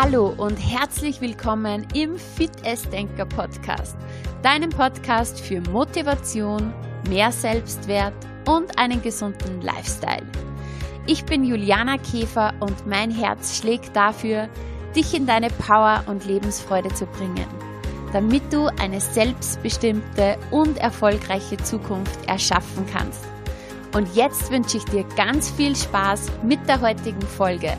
Hallo und herzlich willkommen im Fit Denker Podcast, deinem Podcast für Motivation, mehr Selbstwert und einen gesunden Lifestyle. Ich bin Juliana Käfer und mein Herz schlägt dafür, dich in deine Power und Lebensfreude zu bringen, damit du eine selbstbestimmte und erfolgreiche Zukunft erschaffen kannst. Und jetzt wünsche ich dir ganz viel Spaß mit der heutigen Folge.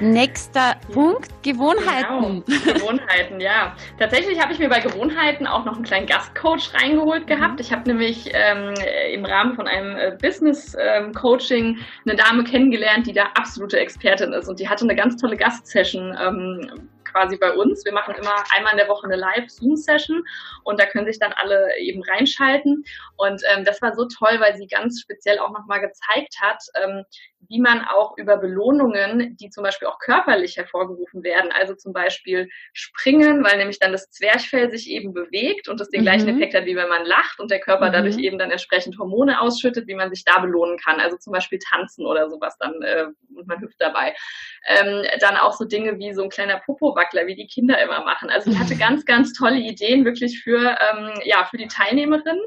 Nächster Punkt, Gewohnheiten. Genau, Gewohnheiten, ja. Tatsächlich habe ich mir bei Gewohnheiten auch noch einen kleinen Gastcoach reingeholt mhm. gehabt. Ich habe nämlich ähm, im Rahmen von einem äh, Business-Coaching ähm, eine Dame kennengelernt, die da absolute Expertin ist. Und die hatte eine ganz tolle Gastsession ähm, quasi bei uns. Wir machen immer einmal in der Woche eine Live-Zoom-Session und da können sich dann alle eben reinschalten. Und ähm, das war so toll, weil sie ganz speziell auch nochmal gezeigt hat, ähm, wie man auch über Belohnungen, die zum Beispiel auch körperlich hervorgerufen werden, also zum Beispiel springen, weil nämlich dann das Zwerchfell sich eben bewegt und das den mhm. gleichen Effekt hat, wie wenn man lacht und der Körper mhm. dadurch eben dann entsprechend Hormone ausschüttet, wie man sich da belohnen kann. Also zum Beispiel tanzen oder sowas dann äh, und man hüpft dabei. Ähm, dann auch so Dinge wie so ein kleiner Popowackler, wie die Kinder immer machen. Also ich hatte ganz, ganz tolle Ideen wirklich für, ähm, ja, für die Teilnehmerinnen.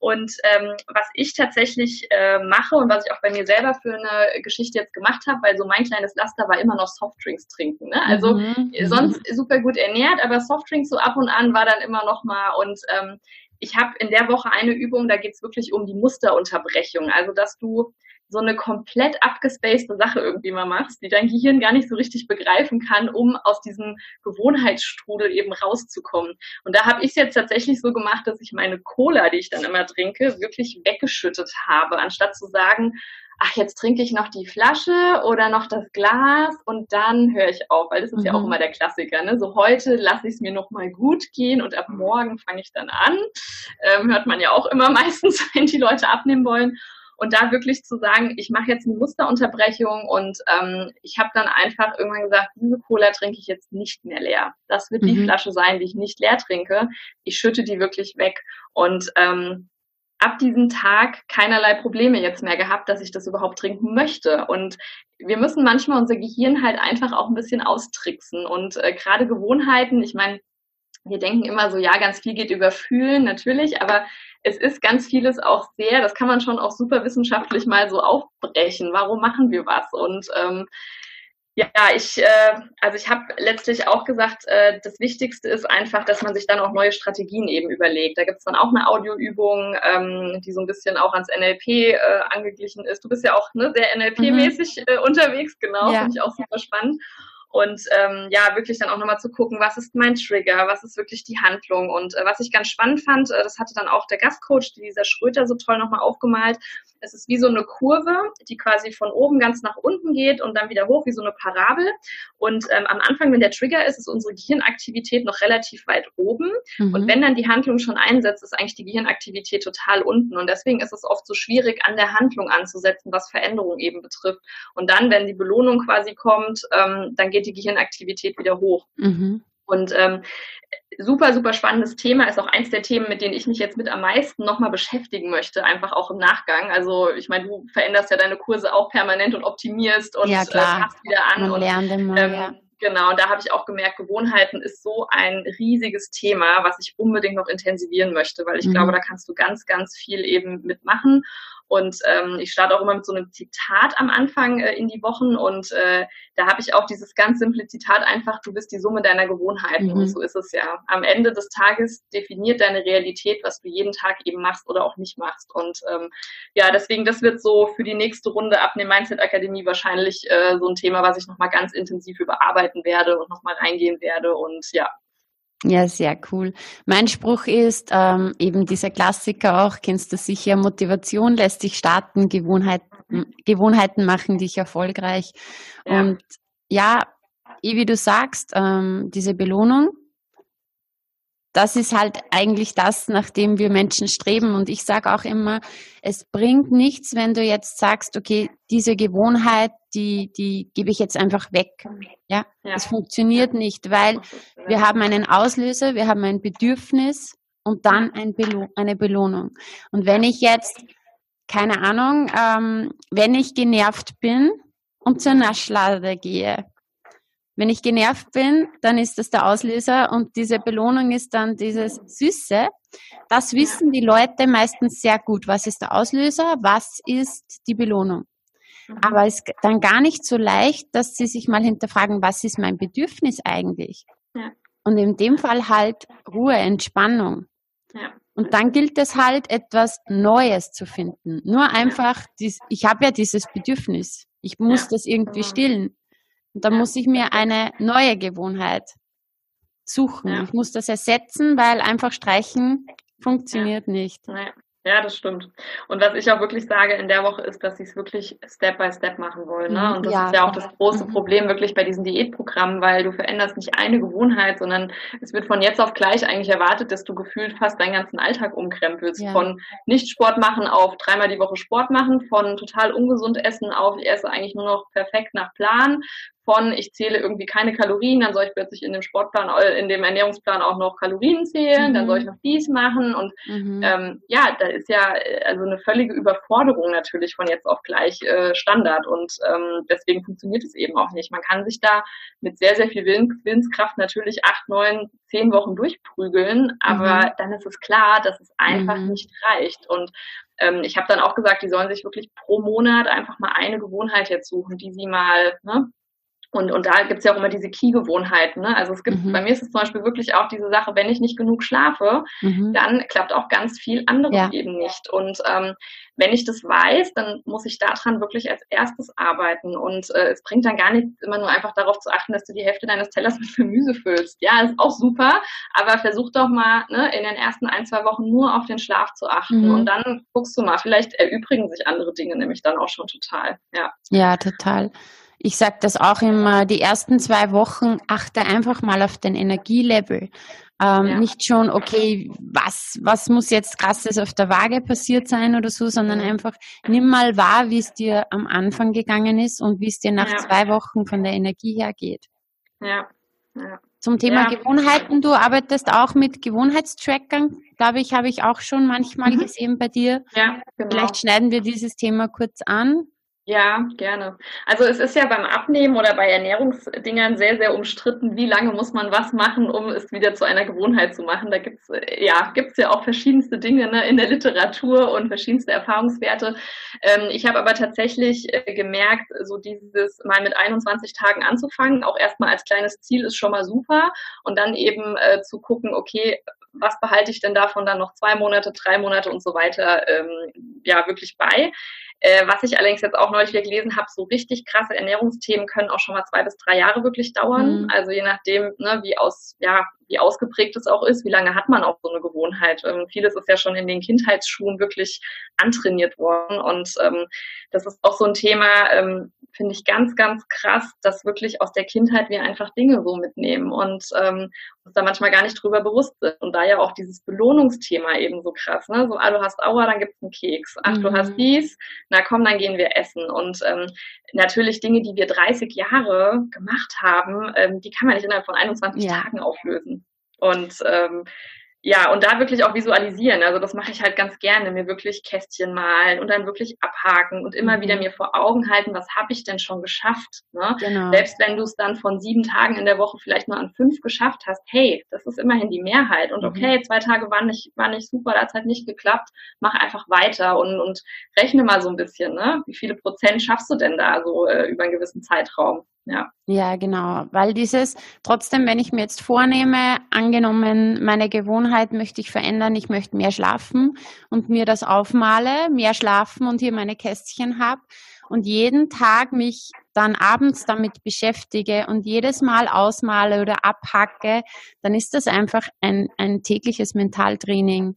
Und ähm, was ich tatsächlich äh, mache und was ich auch bei mir selber für eine Geschichte jetzt gemacht habe, weil so mein kleines Laster war immer noch Softdrinks trinken. Ne? Also mhm. sonst super gut ernährt, aber Softdrinks so ab und an war dann immer noch mal und ähm, ich habe in der Woche eine Übung, da geht's wirklich um die Musterunterbrechung. Also dass du so eine komplett abgespacede Sache irgendwie mal machst, die dein Gehirn gar nicht so richtig begreifen kann, um aus diesem Gewohnheitsstrudel eben rauszukommen. Und da habe ich es jetzt tatsächlich so gemacht, dass ich meine Cola, die ich dann immer trinke, wirklich weggeschüttet habe, anstatt zu sagen, ach, jetzt trinke ich noch die Flasche oder noch das Glas und dann höre ich auf, weil das ist mhm. ja auch mhm. immer der Klassiker. Ne? So heute lasse ich es mir noch mal gut gehen und ab morgen fange ich dann an. Ähm, hört man ja auch immer meistens, wenn die Leute abnehmen wollen. Und da wirklich zu sagen, ich mache jetzt eine Musterunterbrechung und ähm, ich habe dann einfach irgendwann gesagt, diese Cola trinke ich jetzt nicht mehr leer. Das wird mhm. die Flasche sein, die ich nicht leer trinke. Ich schütte die wirklich weg. Und ähm, ab diesem Tag keinerlei Probleme jetzt mehr gehabt, dass ich das überhaupt trinken möchte. Und wir müssen manchmal unser Gehirn halt einfach auch ein bisschen austricksen. Und äh, gerade Gewohnheiten, ich meine, wir denken immer so, ja, ganz viel geht über Fühlen, natürlich, aber es ist ganz vieles auch sehr, das kann man schon auch super wissenschaftlich mal so aufbrechen. Warum machen wir was? Und ähm, ja, ich, äh, also ich habe letztlich auch gesagt, äh, das Wichtigste ist einfach, dass man sich dann auch neue Strategien eben überlegt. Da gibt's dann auch eine Audioübung, ähm, die so ein bisschen auch ans NLP äh, angeglichen ist. Du bist ja auch ne, sehr NLP-mäßig mhm. äh, unterwegs, genau, ja. finde ich auch super spannend. Und ähm, ja, wirklich dann auch nochmal zu gucken, was ist mein Trigger, was ist wirklich die Handlung. Und äh, was ich ganz spannend fand, äh, das hatte dann auch der Gastcoach, dieser Schröter, so toll nochmal aufgemalt. Es ist wie so eine Kurve, die quasi von oben ganz nach unten geht und dann wieder hoch, wie so eine Parabel. Und ähm, am Anfang, wenn der Trigger ist, ist unsere Gehirnaktivität noch relativ weit oben. Mhm. Und wenn dann die Handlung schon einsetzt, ist eigentlich die Gehirnaktivität total unten. Und deswegen ist es oft so schwierig, an der Handlung anzusetzen, was Veränderung eben betrifft. Und dann, wenn die Belohnung quasi kommt, ähm, dann geht geht die Gehirnaktivität wieder hoch. Mhm. Und ähm, super, super spannendes Thema, ist auch eins der Themen, mit denen ich mich jetzt mit am meisten nochmal beschäftigen möchte, einfach auch im Nachgang. Also ich meine, du veränderst ja deine Kurse auch permanent und optimierst und ja, äh, passt wieder an. Man und, lernt immer, ähm, ja. Genau, und da habe ich auch gemerkt, Gewohnheiten ist so ein riesiges Thema, was ich unbedingt noch intensivieren möchte, weil ich mhm. glaube, da kannst du ganz, ganz viel eben mitmachen. Und ähm, ich starte auch immer mit so einem Zitat am Anfang äh, in die Wochen und äh, da habe ich auch dieses ganz simple Zitat einfach, du bist die Summe deiner Gewohnheiten. Mhm. Und so ist es ja. Am Ende des Tages definiert deine Realität, was du jeden Tag eben machst oder auch nicht machst. Und ähm, ja, deswegen, das wird so für die nächste Runde ab der Mindset Akademie wahrscheinlich äh, so ein Thema, was ich nochmal ganz intensiv überarbeiten werde und nochmal reingehen werde. Und ja, ja, sehr cool. Mein Spruch ist ähm, eben dieser Klassiker auch, kennst du sicher, Motivation lässt dich starten, Gewohnheiten, Gewohnheiten machen dich erfolgreich. Ja. Und ja, wie du sagst, ähm, diese Belohnung, das ist halt eigentlich das, nach dem wir Menschen streben. Und ich sage auch immer, es bringt nichts, wenn du jetzt sagst, okay, diese Gewohnheit, die, die gebe ich jetzt einfach weg. Ja, ja. das funktioniert nicht, weil wir haben einen Auslöser, wir haben ein Bedürfnis und dann ein Belo eine Belohnung. Und wenn ich jetzt, keine Ahnung, ähm, wenn ich genervt bin und zur Naschlade gehe, wenn ich genervt bin, dann ist das der Auslöser und diese Belohnung ist dann dieses Süße. Das wissen die Leute meistens sehr gut. Was ist der Auslöser? Was ist die Belohnung? Mhm. Aber es ist dann gar nicht so leicht, dass sie sich mal hinterfragen, was ist mein Bedürfnis eigentlich? Ja. Und in dem Fall halt Ruhe, Entspannung. Ja. Und dann gilt es halt, etwas Neues zu finden. Nur einfach, ich habe ja dieses Bedürfnis. Ich muss das irgendwie genau. stillen. Und dann muss ich mir eine neue Gewohnheit suchen. Ich muss das ersetzen, weil einfach streichen funktioniert nicht. Ja, das stimmt. Und was ich auch wirklich sage in der Woche ist, dass sie es wirklich Step by Step machen wollen. Ne? Mhm. Und das ja, ist ja auch das große mhm. Problem wirklich bei diesen Diätprogrammen, weil du veränderst nicht eine Gewohnheit, sondern es wird von jetzt auf gleich eigentlich erwartet, dass du gefühlt fast deinen ganzen Alltag umkrempelst. Ja. Von nicht Sport machen auf dreimal die Woche Sport machen, von total ungesund essen auf ich esse eigentlich nur noch perfekt nach Plan, von, ich zähle irgendwie keine Kalorien, dann soll ich plötzlich in dem Sportplan, äh, in dem Ernährungsplan auch noch Kalorien zählen, mhm. dann soll ich noch dies machen und mhm. ähm, ja, da ist ja äh, also eine völlige Überforderung natürlich von jetzt auf gleich äh, Standard und ähm, deswegen funktioniert es eben auch nicht. Man kann sich da mit sehr, sehr viel Willens, Willenskraft natürlich acht, neun, zehn Wochen durchprügeln, aber mhm. dann ist es klar, dass es einfach mhm. nicht reicht und ähm, ich habe dann auch gesagt, die sollen sich wirklich pro Monat einfach mal eine Gewohnheit jetzt suchen, die sie mal ne, und, und da gibt's ja auch immer diese Key-Gewohnheiten. Ne? Also es gibt, mhm. bei mir ist es zum Beispiel wirklich auch diese Sache, wenn ich nicht genug schlafe, mhm. dann klappt auch ganz viel anderes ja. eben nicht. Und ähm, wenn ich das weiß, dann muss ich daran wirklich als erstes arbeiten. Und äh, es bringt dann gar nichts, immer nur einfach darauf zu achten, dass du die Hälfte deines Tellers mit Gemüse füllst. Ja, ist auch super, aber versuch doch mal ne, in den ersten ein, zwei Wochen nur auf den Schlaf zu achten. Mhm. Und dann guckst du mal, vielleicht erübrigen sich andere Dinge nämlich dann auch schon total. Ja, ja total. Ich sage das auch immer, die ersten zwei Wochen achte einfach mal auf den Energielevel. Ähm, ja. Nicht schon, okay, was, was muss jetzt krasses auf der Waage passiert sein oder so, sondern einfach nimm mal wahr, wie es dir am Anfang gegangen ist und wie es dir nach ja. zwei Wochen von der Energie her geht. Ja. ja. Zum Thema Gewohnheiten, du arbeitest auch mit Gewohnheitstrackern, glaube ich, habe ich auch schon manchmal mhm. gesehen bei dir. Ja, genau. Vielleicht schneiden wir dieses Thema kurz an. Ja, gerne. Also es ist ja beim Abnehmen oder bei Ernährungsdingern sehr, sehr umstritten, wie lange muss man was machen, um es wieder zu einer Gewohnheit zu machen. Da gibt's äh, ja, gibt's ja auch verschiedenste Dinge ne, in der Literatur und verschiedenste Erfahrungswerte. Ähm, ich habe aber tatsächlich äh, gemerkt, so dieses mal mit 21 Tagen anzufangen, auch erstmal als kleines Ziel ist schon mal super und dann eben äh, zu gucken, okay, was behalte ich denn davon dann noch zwei Monate, drei Monate und so weiter ähm, ja wirklich bei. Äh, was ich allerdings jetzt auch neulich wieder gelesen habe, so richtig krasse Ernährungsthemen können auch schon mal zwei bis drei Jahre wirklich dauern. Mhm. Also je nachdem, ne, wie aus, ja, wie ausgeprägt es auch ist, wie lange hat man auch so eine Gewohnheit. Ähm, vieles ist ja schon in den Kindheitsschuhen wirklich antrainiert worden. Und ähm, das ist auch so ein Thema, ähm, finde ich ganz, ganz krass, dass wirklich aus der Kindheit wir einfach Dinge so mitnehmen und ähm, uns da manchmal gar nicht drüber bewusst sind. Und da ja auch dieses Belohnungsthema eben so krass, ne? So, ah, du hast Aua, dann gibt's einen Keks. Ach, mhm. du hast mhm. dies, na komm, dann gehen wir essen. Und ähm, natürlich Dinge, die wir 30 Jahre gemacht haben, ähm, die kann man nicht innerhalb von 21 ja. Tagen auflösen. Und ähm, ja, und da wirklich auch visualisieren. Also das mache ich halt ganz gerne, mir wirklich Kästchen malen und dann wirklich abhaken und immer mhm. wieder mir vor Augen halten, was habe ich denn schon geschafft. Ne? Genau. Selbst wenn du es dann von sieben Tagen in der Woche vielleicht nur an fünf geschafft hast, hey, das ist immerhin die Mehrheit. Und okay, mhm. zwei Tage waren nicht, waren nicht super, da hat halt nicht geklappt, mach einfach weiter und, und rechne mal so ein bisschen, ne? Wie viele Prozent schaffst du denn da so äh, über einen gewissen Zeitraum? Ja. ja, genau. Weil dieses, trotzdem, wenn ich mir jetzt vornehme, angenommen, meine Gewohnheit möchte ich verändern, ich möchte mehr schlafen und mir das aufmale, mehr schlafen und hier meine Kästchen habe und jeden Tag mich dann abends damit beschäftige und jedes Mal ausmale oder abhacke, dann ist das einfach ein, ein tägliches Mentaltraining.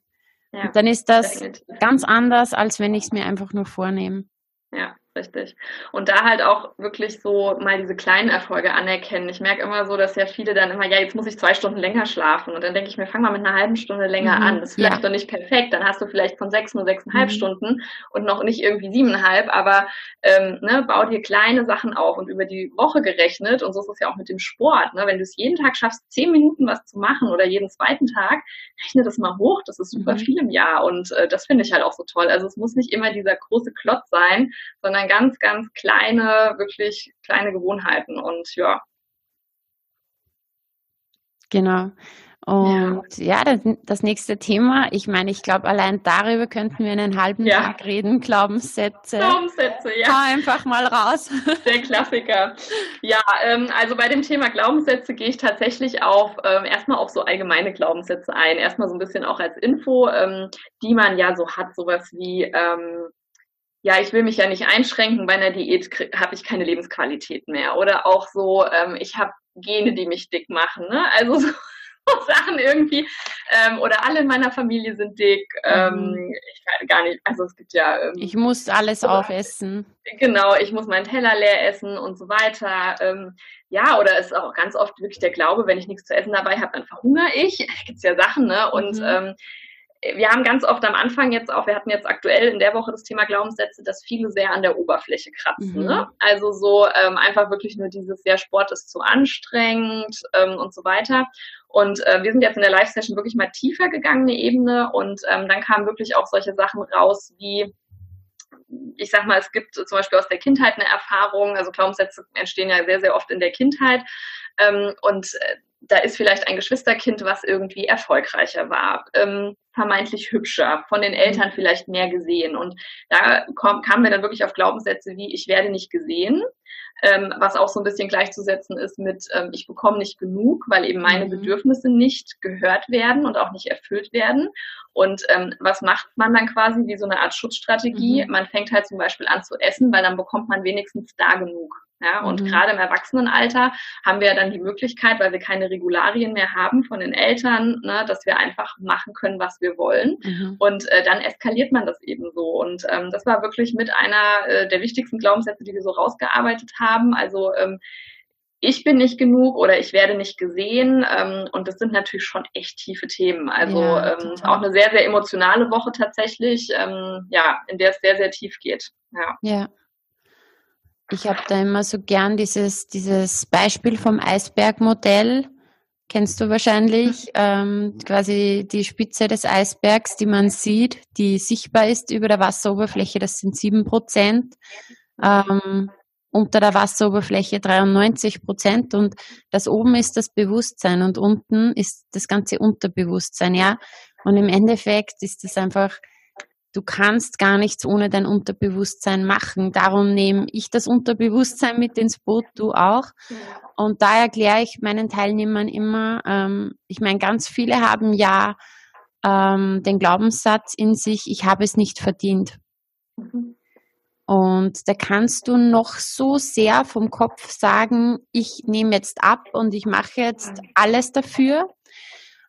Ja, und dann ist das ganz anders, als wenn ich es mir einfach nur vornehme. Ja, richtig. Und da halt auch wirklich so mal diese kleinen Erfolge anerkennen. Ich merke immer so, dass ja viele dann immer, ja, jetzt muss ich zwei Stunden länger schlafen. Und dann denke ich mir, fang mal mit einer halben Stunde länger mhm. an. Das ist vielleicht ja. doch nicht perfekt. Dann hast du vielleicht von sechs nur sechseinhalb mhm. Stunden und noch nicht irgendwie siebeneinhalb, aber ähm, ne, bau dir kleine Sachen auf und über die Woche gerechnet. Und so ist es ja auch mit dem Sport. Ne? Wenn du es jeden Tag schaffst, zehn Minuten was zu machen oder jeden zweiten Tag, rechne das mal hoch. Das ist super mhm. viel im Jahr. Und äh, das finde ich halt auch so toll. Also es muss nicht immer dieser große Klotz sein, sondern sondern ganz, ganz kleine, wirklich kleine Gewohnheiten und ja. Genau. Und ja, ja das, das, nächste Thema, ich meine, ich glaube, allein darüber könnten wir einen halben ja. Tag reden, Glaubenssätze. Glaubenssätze, ja. Hau einfach mal raus. Der Klassiker. Ja, ähm, also bei dem Thema Glaubenssätze gehe ich tatsächlich auf ähm, erstmal auf so allgemeine Glaubenssätze ein. Erstmal so ein bisschen auch als Info, ähm, die man ja so hat, sowas wie ähm, ja, ich will mich ja nicht einschränken, bei einer Diät habe ich keine Lebensqualität mehr. Oder auch so, ähm, ich habe Gene, die mich dick machen. Ne? Also so, Sachen irgendwie. Ähm, oder alle in meiner Familie sind dick. Ähm, mhm. ich kann gar nicht, also es gibt ja. Ähm, ich muss alles oder, aufessen. Genau, ich muss meinen Teller leer essen und so weiter. Ähm, ja, oder ist auch ganz oft wirklich der Glaube, wenn ich nichts zu essen dabei habe, dann verhungere ich. Da gibt's ja Sachen, ne? Und mhm. ähm, wir haben ganz oft am Anfang jetzt auch, wir hatten jetzt aktuell in der Woche das Thema Glaubenssätze, dass viele sehr an der Oberfläche kratzen. Mhm. Ne? Also so ähm, einfach wirklich nur dieses, ja, Sport ist zu anstrengend ähm, und so weiter. Und äh, wir sind jetzt in der Live-Session wirklich mal tiefer gegangen, eine Ebene. Und ähm, dann kamen wirklich auch solche Sachen raus wie, ich sag mal, es gibt zum Beispiel aus der Kindheit eine Erfahrung, also Glaubenssätze entstehen ja sehr, sehr oft in der Kindheit. Ähm, und äh, da ist vielleicht ein Geschwisterkind, was irgendwie erfolgreicher war, ähm, vermeintlich hübscher, von den Eltern mhm. vielleicht mehr gesehen. Und da kam, kamen wir dann wirklich auf Glaubenssätze wie, ich werde nicht gesehen, ähm, was auch so ein bisschen gleichzusetzen ist mit, ähm, ich bekomme nicht genug, weil eben meine mhm. Bedürfnisse nicht gehört werden und auch nicht erfüllt werden. Und ähm, was macht man dann quasi wie so eine Art Schutzstrategie? Mhm. Man fängt halt zum Beispiel an zu essen, weil dann bekommt man wenigstens da genug. Ja, und mhm. gerade im Erwachsenenalter haben wir dann die Möglichkeit, weil wir keine Regularien mehr haben von den Eltern, ne, dass wir einfach machen können, was wir wollen. Mhm. Und äh, dann eskaliert man das eben so. Und ähm, das war wirklich mit einer äh, der wichtigsten Glaubenssätze, die wir so rausgearbeitet haben. Also ähm, ich bin nicht genug oder ich werde nicht gesehen. Ähm, und das sind natürlich schon echt tiefe Themen. Also ja, ähm, auch eine sehr, sehr emotionale Woche tatsächlich, ähm, ja, in der es sehr, sehr tief geht. Ja. ja. Ich habe da immer so gern dieses, dieses Beispiel vom Eisbergmodell. Kennst du wahrscheinlich ähm, quasi die Spitze des Eisbergs, die man sieht, die sichtbar ist über der Wasseroberfläche, das sind sieben Prozent. Ähm, unter der Wasseroberfläche 93 Prozent und das oben ist das Bewusstsein und unten ist das ganze Unterbewusstsein, ja. Und im Endeffekt ist es einfach du kannst gar nichts ohne dein Unterbewusstsein machen. Darum nehme ich das Unterbewusstsein mit ins Boot, du auch. Und da erkläre ich meinen Teilnehmern immer, ähm, ich meine, ganz viele haben ja ähm, den Glaubenssatz in sich, ich habe es nicht verdient. Und da kannst du noch so sehr vom Kopf sagen, ich nehme jetzt ab und ich mache jetzt alles dafür.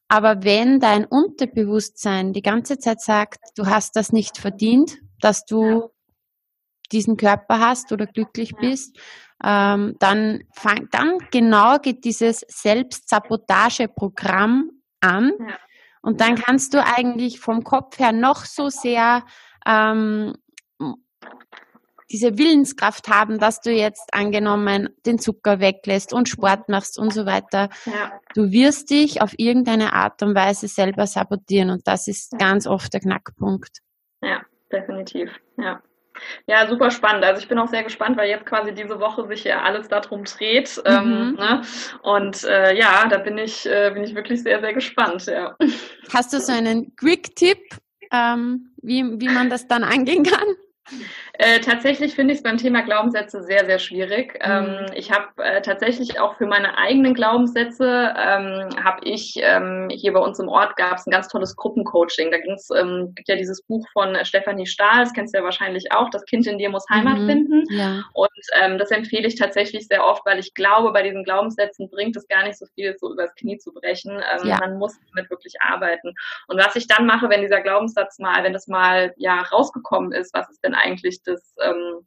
Aber wenn dein Unterbewusstsein die ganze Zeit sagt, du hast das nicht verdient, dass du diesen Körper hast oder glücklich bist, ähm, dann, fang, dann genau geht dieses Selbstsabotageprogramm an. Und dann kannst du eigentlich vom Kopf her noch so sehr ähm, diese Willenskraft haben, dass du jetzt angenommen den Zucker weglässt und Sport machst und so weiter. Ja. Du wirst dich auf irgendeine Art und Weise selber sabotieren und das ist ja. ganz oft der Knackpunkt. Ja, definitiv. Ja. Ja, super spannend. Also ich bin auch sehr gespannt, weil jetzt quasi diese Woche sich ja alles darum dreht. Ähm, mhm. Ähm, ne? Und äh, ja, da bin ich, äh, bin ich wirklich sehr, sehr gespannt. Ja. Hast du so einen Quick-Tipp, ähm, wie, wie man das dann angehen kann? Äh, tatsächlich finde ich es beim Thema Glaubenssätze sehr, sehr schwierig. Mhm. Ähm, ich habe äh, tatsächlich auch für meine eigenen Glaubenssätze, ähm, habe ich ähm, hier bei uns im Ort gab es ein ganz tolles Gruppencoaching. Da ging's, ähm, gibt ja dieses Buch von Stefanie Stahl, das kennst du ja wahrscheinlich auch, Das Kind in dir muss Heimat mhm. finden. Ja. Und ähm, das empfehle ich tatsächlich sehr oft, weil ich glaube, bei diesen Glaubenssätzen bringt es gar nicht so viel, so übers Knie zu brechen. Ähm, ja. Man muss damit wirklich arbeiten. Und was ich dann mache, wenn dieser Glaubenssatz mal, wenn das mal ja rausgekommen ist, was ist denn eigentlich das, ähm,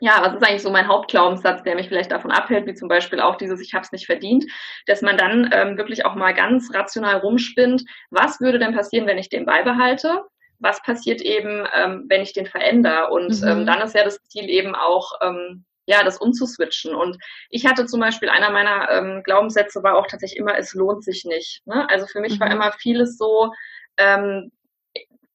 ja, was ist eigentlich so mein Hauptglaubenssatz, der mich vielleicht davon abhält, wie zum Beispiel auch dieses Ich habe es nicht verdient, dass man dann ähm, wirklich auch mal ganz rational rumspinnt, was würde denn passieren, wenn ich den beibehalte? Was passiert eben, ähm, wenn ich den verändere? Und ähm, mhm. ähm, dann ist ja das Ziel eben auch, ähm, ja, das umzuswitchen. Und ich hatte zum Beispiel, einer meiner ähm, Glaubenssätze war auch tatsächlich immer, es lohnt sich nicht. Ne? Also für mich mhm. war immer vieles so, ähm,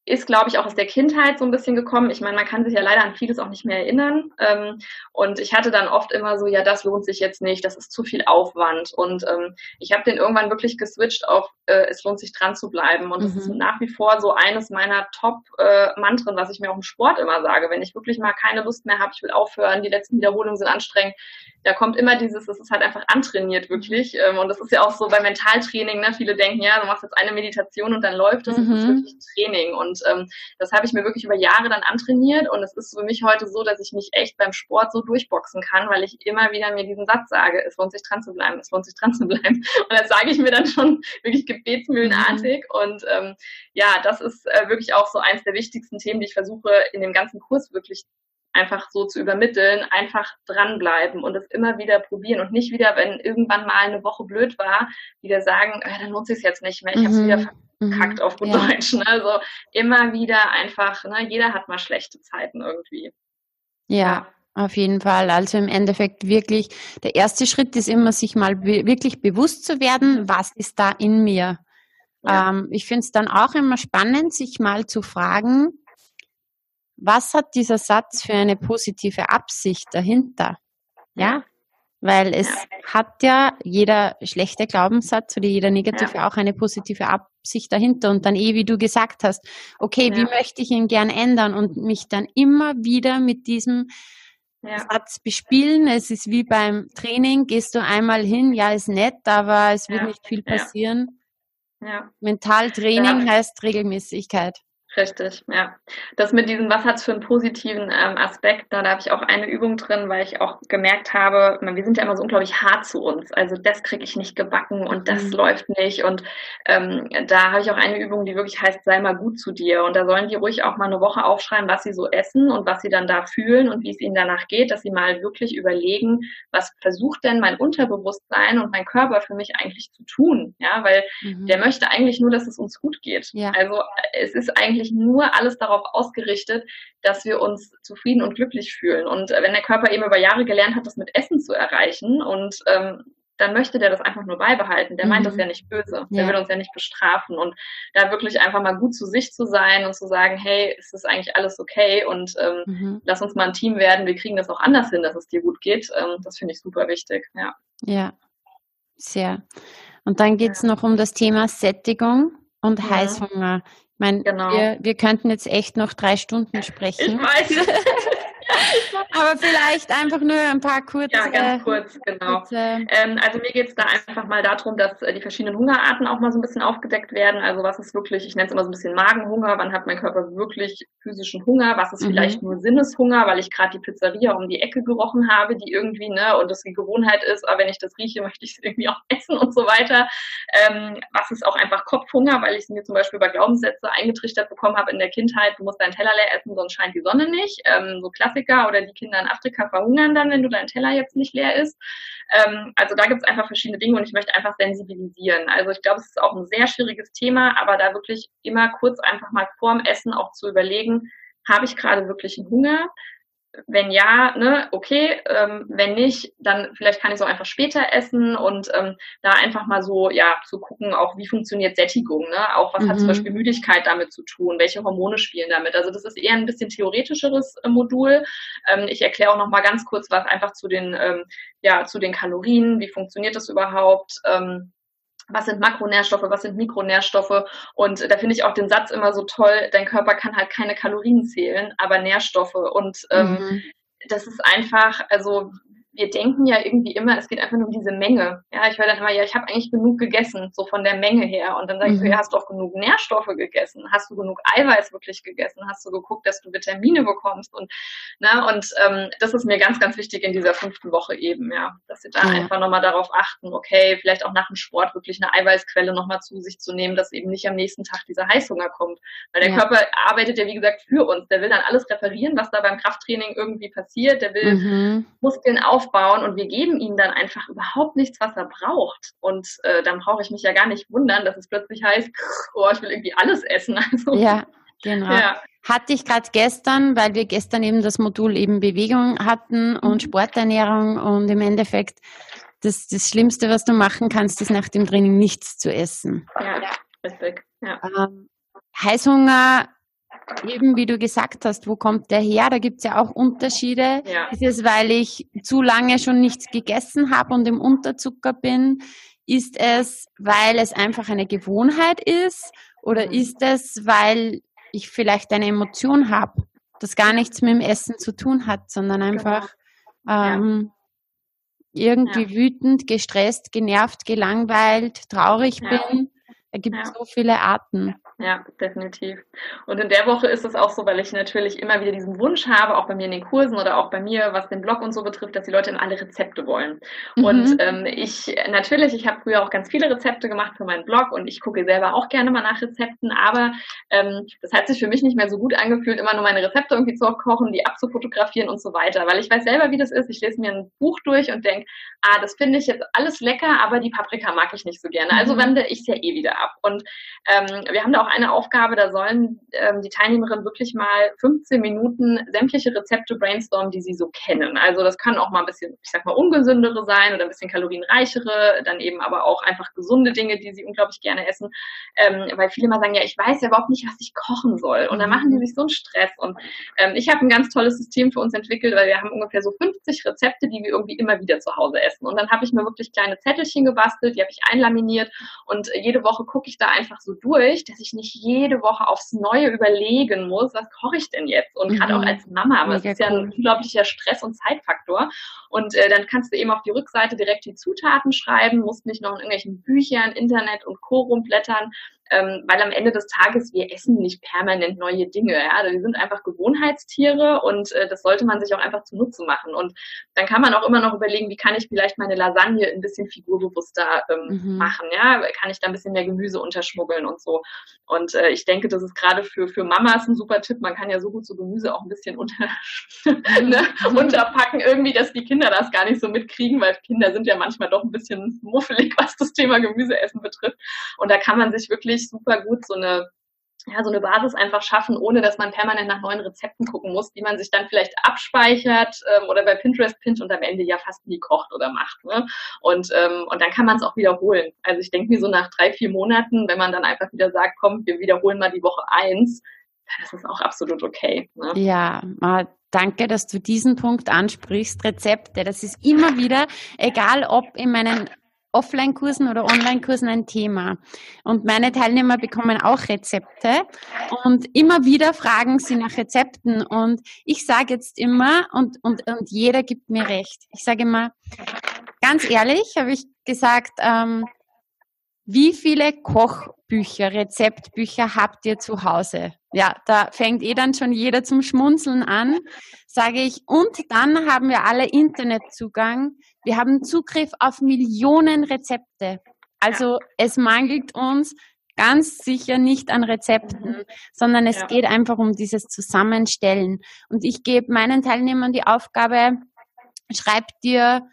ist, glaube ich, auch aus der Kindheit so ein bisschen gekommen. Ich meine, man kann sich ja leider an vieles auch nicht mehr erinnern. Ähm, und ich hatte dann oft immer so, ja, das lohnt sich jetzt nicht, das ist zu viel Aufwand. Und ähm, ich habe den irgendwann wirklich geswitcht auf, äh, es lohnt sich dran zu bleiben. Und mhm. das ist mhm. nach wie vor so eines meiner Top-Mantren, äh, was ich mir auch im Sport immer sage. Wenn ich wirklich mal keine Lust mehr habe, ich will aufhören, die letzten Wiederholungen sind anstrengend, da kommt immer dieses, es ist halt einfach antrainiert wirklich. Ähm, und das ist ja auch so bei Mentaltraining, ne? Viele denken, ja, du machst jetzt eine Meditation und dann läuft es, mhm. das ist wirklich Training. Und ähm, das habe ich mir wirklich über Jahre dann antrainiert. Und es ist für mich heute so, dass ich mich echt beim Sport so durchboxen kann, weil ich immer wieder mir diesen Satz sage, es lohnt sich dran zu bleiben, es lohnt sich dran zu bleiben. Und das sage ich mir dann schon wirklich gebetsmühlenartig. Mhm. Und ähm, ja, das ist äh, wirklich auch so eins der wichtigsten Themen, die ich versuche in dem ganzen Kurs wirklich einfach so zu übermitteln, einfach dranbleiben und es immer wieder probieren und nicht wieder, wenn irgendwann mal eine Woche blöd war, wieder sagen, äh, dann nutze ich es jetzt nicht mehr, ich mhm. habe es wieder verkackt mhm. auf gut ja. Deutsch. Ne? Also immer wieder einfach, ne? jeder hat mal schlechte Zeiten irgendwie. Ja. ja. Auf jeden Fall. Also im Endeffekt wirklich, der erste Schritt ist immer, sich mal be wirklich bewusst zu werden, was ist da in mir. Ja. Ähm, ich finde es dann auch immer spannend, sich mal zu fragen, was hat dieser Satz für eine positive Absicht dahinter? Ja, weil es ja. hat ja jeder schlechte Glaubenssatz oder jeder negative ja. auch eine positive Absicht dahinter und dann eh, wie du gesagt hast, okay, ja. wie möchte ich ihn gern ändern und mich dann immer wieder mit diesem Satz bespielen. Es ist wie beim Training, gehst du einmal hin, ja, ist nett, aber es wird nicht viel passieren. Mentaltraining heißt Regelmäßigkeit. Richtig, ja. Das mit diesem, was hat es für einen positiven ähm, Aspekt, da, da habe ich auch eine Übung drin, weil ich auch gemerkt habe, wir sind ja immer so unglaublich hart zu uns. Also das kriege ich nicht gebacken und das mhm. läuft nicht. Und ähm, da habe ich auch eine Übung, die wirklich heißt, sei mal gut zu dir. Und da sollen die ruhig auch mal eine Woche aufschreiben, was sie so essen und was sie dann da fühlen und wie es ihnen danach geht, dass sie mal wirklich überlegen, was versucht denn mein Unterbewusstsein und mein Körper für mich eigentlich zu tun. Ja, weil mhm. der möchte eigentlich nur, dass es uns gut geht. Ja. Also es ist eigentlich eigentlich nur alles darauf ausgerichtet, dass wir uns zufrieden und glücklich fühlen. Und wenn der Körper eben über Jahre gelernt hat, das mit Essen zu erreichen und ähm, dann möchte der das einfach nur beibehalten. Der mhm. meint das mhm. ja nicht böse. Der ja. will uns ja nicht bestrafen. Und da wirklich einfach mal gut zu sich zu sein und zu sagen, hey, ist das eigentlich alles okay? Und ähm, mhm. lass uns mal ein Team werden. Wir kriegen das auch anders hin, dass es dir gut geht. Ähm, das finde ich super wichtig. Ja. Ja, sehr. Und dann geht's ja. noch um das Thema Sättigung und ja. Heißhunger. Ich meine, genau. wir, wir könnten jetzt echt noch drei Stunden sprechen. Ich weiß. Aber vielleicht einfach nur ein paar kurze. Ja, ganz kurz, genau. Kurze, ähm, also mir geht es da einfach mal darum, dass äh, die verschiedenen Hungerarten auch mal so ein bisschen aufgedeckt werden. Also was ist wirklich, ich nenne es immer so ein bisschen Magenhunger, wann hat mein Körper wirklich physischen Hunger, was ist mhm. vielleicht nur Sinneshunger, weil ich gerade die Pizzeria um die Ecke gerochen habe, die irgendwie, ne, und das die Gewohnheit ist, aber wenn ich das rieche, möchte ich es irgendwie auch essen und so weiter. Ähm, was ist auch einfach Kopfhunger, weil ich es mir zum Beispiel bei Glaubenssätze eingetrichtert bekommen habe in der Kindheit, du musst deinen Teller leer essen, sonst scheint die Sonne nicht. Ähm, so Klassiker oder die Kinder in Afrika verhungern dann, wenn du deinen Teller jetzt nicht leer isst. Ähm, also da gibt es einfach verschiedene Dinge und ich möchte einfach sensibilisieren. Also ich glaube, es ist auch ein sehr schwieriges Thema, aber da wirklich immer kurz einfach mal vorm Essen auch zu überlegen, habe ich gerade wirklich einen Hunger? Wenn ja, ne, okay, ähm, wenn nicht, dann vielleicht kann ich es auch einfach später essen und ähm, da einfach mal so, ja, zu gucken, auch wie funktioniert Sättigung, ne? Auch was mhm. hat zum Beispiel Müdigkeit damit zu tun, welche Hormone spielen damit. Also das ist eher ein bisschen theoretischeres äh, Modul. Ähm, ich erkläre auch noch mal ganz kurz was einfach zu den, ähm, ja, zu den Kalorien, wie funktioniert das überhaupt. Ähm, was sind Makronährstoffe, was sind Mikronährstoffe. Und da finde ich auch den Satz immer so toll, dein Körper kann halt keine Kalorien zählen, aber Nährstoffe. Und ähm, mhm. das ist einfach, also wir denken ja irgendwie immer, es geht einfach nur um diese Menge. Ja, ich höre dann immer, ja, ich habe eigentlich genug gegessen, so von der Menge her. Und dann sage ich so, mhm. ja, hast du auch genug Nährstoffe gegessen? Hast du genug Eiweiß wirklich gegessen? Hast du geguckt, dass du Vitamine bekommst? Und, na, ne, und ähm, das ist mir ganz, ganz wichtig in dieser fünften Woche eben, ja, dass sie da ja. einfach nochmal darauf achten, okay, vielleicht auch nach dem Sport wirklich eine Eiweißquelle nochmal zu sich zu nehmen, dass eben nicht am nächsten Tag dieser Heißhunger kommt. Weil der ja. Körper arbeitet ja, wie gesagt, für uns. Der will dann alles referieren, was da beim Krafttraining irgendwie passiert. Der will mhm. Muskeln aufbauen und wir geben ihm dann einfach überhaupt nichts, was er braucht. Und äh, dann brauche ich mich ja gar nicht wundern, dass es plötzlich heißt, oh, ich will irgendwie alles essen. Also, ja, genau. Ja. Hatte ich gerade gestern, weil wir gestern eben das Modul eben Bewegung hatten und mhm. Sporternährung und im Endeffekt das, das Schlimmste, was du machen kannst, ist nach dem Training nichts zu essen. Ja, richtig. Ja. Ähm, Heißhunger, eben wie du gesagt hast, wo kommt der her? Da gibt es ja auch Unterschiede. Ja. Ist es, weil ich zu lange schon nichts gegessen habe und im Unterzucker bin? Ist es, weil es einfach eine Gewohnheit ist? Oder mhm. ist es, weil ich vielleicht eine Emotion habe, das gar nichts mit dem Essen zu tun hat, sondern genau. einfach genau. ähm, ja. irgendwie ja. wütend, gestresst, genervt, gelangweilt, traurig bin? Da gibt es so viele Arten. Ja, definitiv. Und in der Woche ist es auch so, weil ich natürlich immer wieder diesen Wunsch habe, auch bei mir in den Kursen oder auch bei mir, was den Blog und so betrifft, dass die Leute in alle Rezepte wollen. Mhm. Und ähm, ich natürlich, ich habe früher auch ganz viele Rezepte gemacht für meinen Blog und ich gucke selber auch gerne mal nach Rezepten, aber ähm, das hat sich für mich nicht mehr so gut angefühlt, immer nur meine Rezepte irgendwie zu kochen, die abzufotografieren und so weiter. Weil ich weiß selber, wie das ist. Ich lese mir ein Buch durch und denke, ah, das finde ich jetzt alles lecker, aber die Paprika mag ich nicht so gerne. Also mhm. wende ich es ja eh wieder ab. Und ähm, wir haben da auch eine Aufgabe, da sollen ähm, die Teilnehmerinnen wirklich mal 15 Minuten sämtliche Rezepte brainstormen, die sie so kennen. Also das kann auch mal ein bisschen, ich sag mal, ungesündere sein oder ein bisschen kalorienreichere, dann eben aber auch einfach gesunde Dinge, die sie unglaublich gerne essen. Ähm, weil viele mal sagen, ja, ich weiß ja überhaupt nicht, was ich kochen soll. Und dann machen die sich so einen Stress. Und ähm, ich habe ein ganz tolles System für uns entwickelt, weil wir haben ungefähr so 50 Rezepte, die wir irgendwie immer wieder zu Hause essen. Und dann habe ich mir wirklich kleine Zettelchen gebastelt, die habe ich einlaminiert und jede Woche gucke ich da einfach so durch, dass ich nicht jede Woche aufs Neue überlegen muss, was koche ich denn jetzt? Und mhm. gerade auch mhm. als Mama, aber es ist ja ein unglaublicher Stress- und Zeitfaktor. Und äh, dann kannst du eben auf die Rückseite direkt die Zutaten schreiben, musst nicht noch in irgendwelchen Büchern, Internet und Co. rumblättern, ähm, weil am Ende des Tages wir essen nicht permanent neue Dinge. Ja? Also wir sind einfach Gewohnheitstiere und äh, das sollte man sich auch einfach zunutze machen. Und dann kann man auch immer noch überlegen, wie kann ich vielleicht meine Lasagne ein bisschen figurbewusster ähm, mhm. machen. Ja? Kann ich da ein bisschen mehr Gemüse unterschmuggeln und so. Und äh, ich denke, das ist gerade für, für Mamas ein super Tipp. Man kann ja so gut so Gemüse auch ein bisschen unter, ne, mhm. unterpacken, irgendwie, dass die Kinder das gar nicht so mitkriegen, weil Kinder sind ja manchmal doch ein bisschen muffelig, was das Thema Gemüseessen betrifft. Und da kann man sich wirklich wirklich super gut so eine ja, so eine Basis einfach schaffen, ohne dass man permanent nach neuen Rezepten gucken muss, die man sich dann vielleicht abspeichert ähm, oder bei Pinterest pinnt und am Ende ja fast nie kocht oder macht. Ne? Und, ähm, und dann kann man es auch wiederholen. Also ich denke mir so nach drei, vier Monaten, wenn man dann einfach wieder sagt, komm, wir wiederholen mal die Woche eins, das ist auch absolut okay. Ne? Ja, danke, dass du diesen Punkt ansprichst. Rezepte, das ist immer wieder, egal ob in meinen Offline-Kursen oder Online-Kursen ein Thema. Und meine Teilnehmer bekommen auch Rezepte und immer wieder fragen sie nach Rezepten. Und ich sage jetzt immer, und, und, und jeder gibt mir recht, ich sage immer, ganz ehrlich, habe ich gesagt, ähm, wie viele Kochbücher, Rezeptbücher habt ihr zu Hause? Ja, da fängt eh dann schon jeder zum Schmunzeln an, sage ich. Und dann haben wir alle Internetzugang. Wir haben Zugriff auf Millionen Rezepte. Also es mangelt uns ganz sicher nicht an Rezepten, mhm. sondern es ja. geht einfach um dieses Zusammenstellen. Und ich gebe meinen Teilnehmern die Aufgabe, schreib dir